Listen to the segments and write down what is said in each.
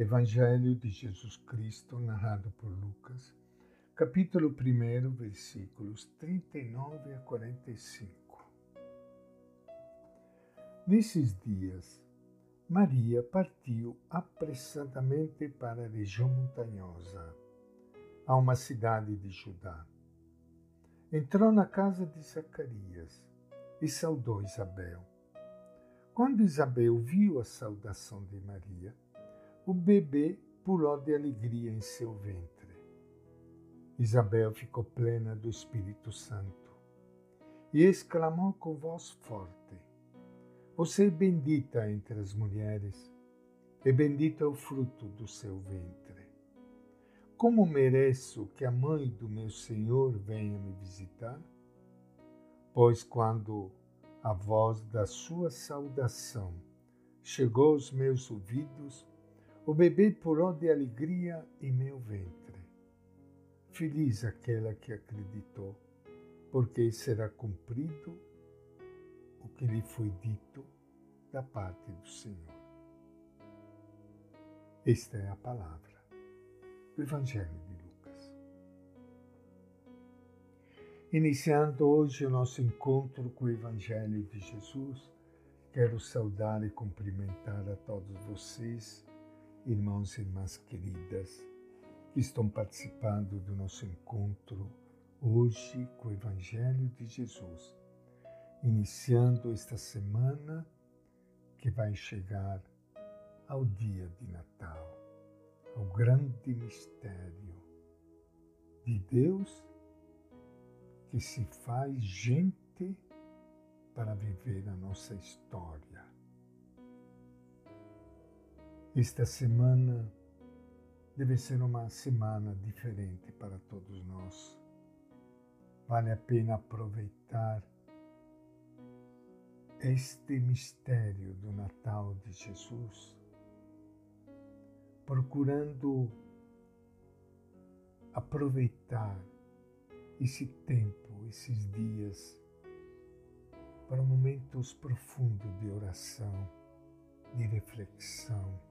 Evangelho de Jesus Cristo, narrado por Lucas, capítulo 1, versículos 39 a 45. Nesses dias, Maria partiu apressadamente para a região montanhosa, a uma cidade de Judá. Entrou na casa de Zacarias e saudou Isabel. Quando Isabel viu a saudação de Maria, o bebê pulou de alegria em seu ventre. Isabel ficou plena do Espírito Santo e exclamou com voz forte: Você é bendita entre as mulheres, e bendito é o fruto do seu ventre. Como mereço que a mãe do meu Senhor venha me visitar? Pois quando a voz da sua saudação chegou aos meus ouvidos, o bebê pulou de alegria em meu ventre. Feliz aquela que acreditou, porque será cumprido o que lhe foi dito da parte do Senhor. Esta é a palavra do Evangelho de Lucas. Iniciando hoje o nosso encontro com o Evangelho de Jesus, quero saudar e cumprimentar a todos vocês irmãos e irmãs queridas que estão participando do nosso encontro hoje com o Evangelho de Jesus, iniciando esta semana que vai chegar ao dia de Natal, ao grande mistério de Deus que se faz gente para viver a nossa história esta semana deve ser uma semana diferente para todos nós. Vale a pena aproveitar este mistério do Natal de Jesus, procurando aproveitar esse tempo, esses dias, para momentos profundos de oração, de reflexão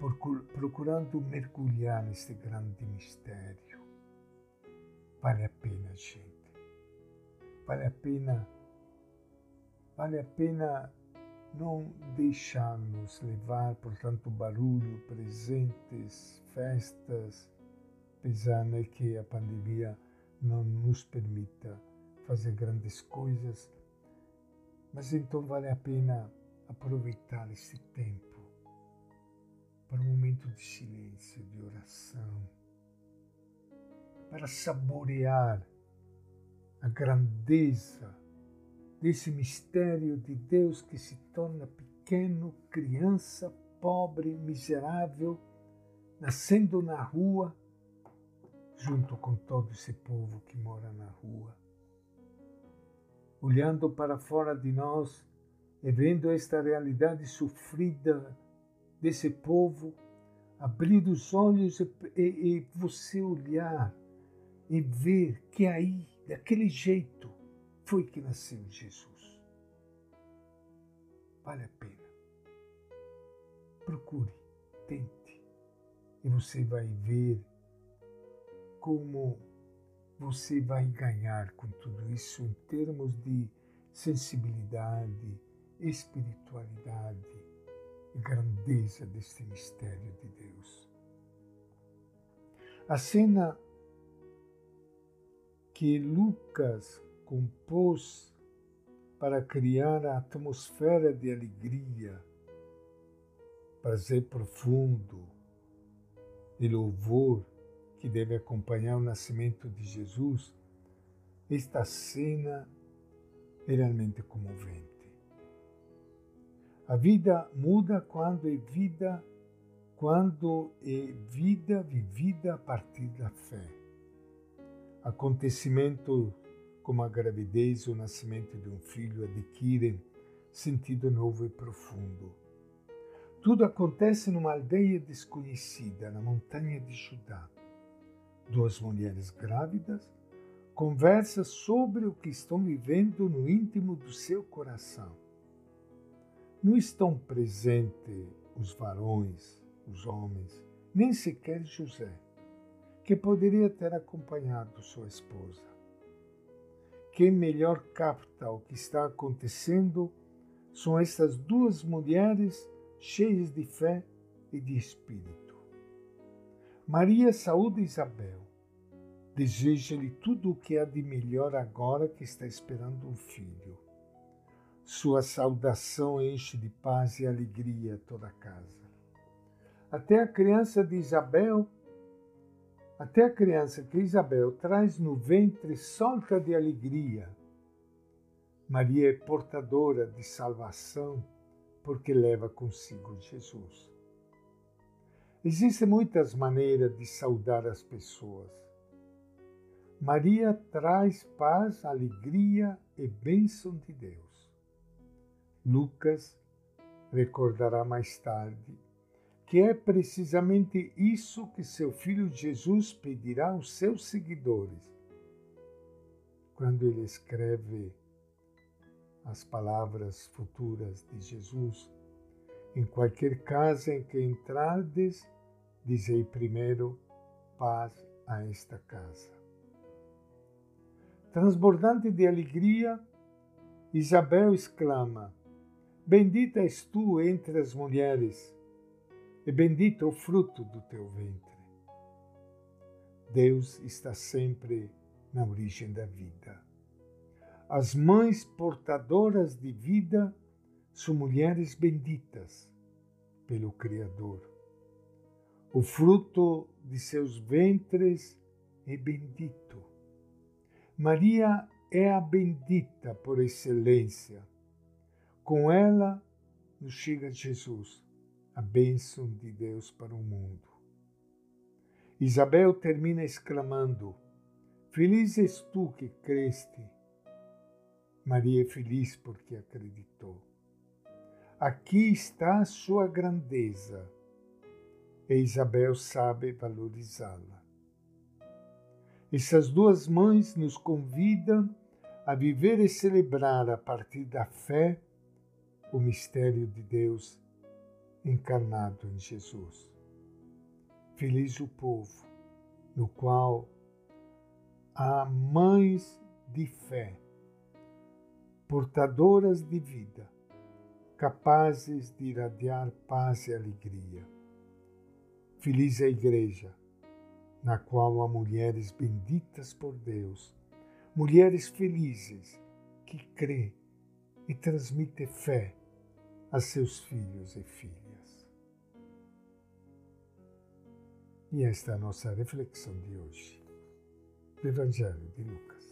procurando mergulhar nesse grande mistério. Vale a pena, gente. Vale a pena, vale a pena não deixar-nos levar por tanto barulho, presentes, festas, apesar né, que a pandemia não nos permita fazer grandes coisas, mas então vale a pena aproveitar esse tempo para um momento de silêncio, de oração, para saborear a grandeza desse mistério de Deus que se torna pequeno, criança, pobre, miserável, nascendo na rua, junto com todo esse povo que mora na rua. Olhando para fora de nós e vendo esta realidade sofrida desse povo, abrir os olhos e, e, e você olhar e ver que aí, daquele jeito, foi que nasceu Jesus. Vale a pena. Procure, tente, e você vai ver como você vai ganhar com tudo isso em termos de sensibilidade, espiritualidade, e grandeza deste mistério de Deus. A cena que Lucas compôs para criar a atmosfera de alegria, prazer profundo e louvor que deve acompanhar o nascimento de Jesus, esta cena é realmente comovente. A vida muda quando é vida, quando é vida vivida a partir da fé. Acontecimento como a gravidez ou o nascimento de um filho adquirem sentido novo e profundo. Tudo acontece numa aldeia desconhecida, na montanha de Judá. Duas mulheres grávidas conversam sobre o que estão vivendo no íntimo do seu coração não estão presentes os varões, os homens, nem sequer José, que poderia ter acompanhado sua esposa. Quem melhor capta o que está acontecendo são estas duas mulheres cheias de fé e de espírito. Maria saúde Isabel, deseja-lhe tudo o que há de melhor agora que está esperando um filho. Sua saudação enche de paz e alegria toda a casa. Até a criança de Isabel, até a criança que Isabel traz no ventre solta de alegria. Maria é portadora de salvação porque leva consigo Jesus. Existem muitas maneiras de saudar as pessoas. Maria traz paz, alegria e bênção de Deus. Lucas recordará mais tarde que é precisamente isso que seu filho Jesus pedirá aos seus seguidores quando ele escreve as palavras futuras de Jesus em qualquer casa em que entrardes, dizei primeiro paz a esta casa. Transbordante de alegria, Isabel exclama: Bendita és tu entre as mulheres, e bendito o fruto do teu ventre. Deus está sempre na origem da vida. As mães portadoras de vida são mulheres benditas pelo Criador. O fruto de seus ventres é bendito. Maria é a bendita por excelência. Com ela nos chega Jesus, a bênção de Deus para o mundo. Isabel termina exclamando: Feliz és tu que creste. Maria é feliz porque acreditou. Aqui está a sua grandeza, e Isabel sabe valorizá-la. Essas duas mães nos convidam a viver e celebrar a partir da fé o mistério de Deus encarnado em Jesus. Feliz o povo no qual há mães de fé, portadoras de vida capazes de irradiar paz e alegria. Feliz a Igreja, na qual há mulheres benditas por Deus, mulheres felizes que crê e transmite fé a seus filhos e filhas. E esta é a nossa reflexão de hoje, do Evangelho de Lucas.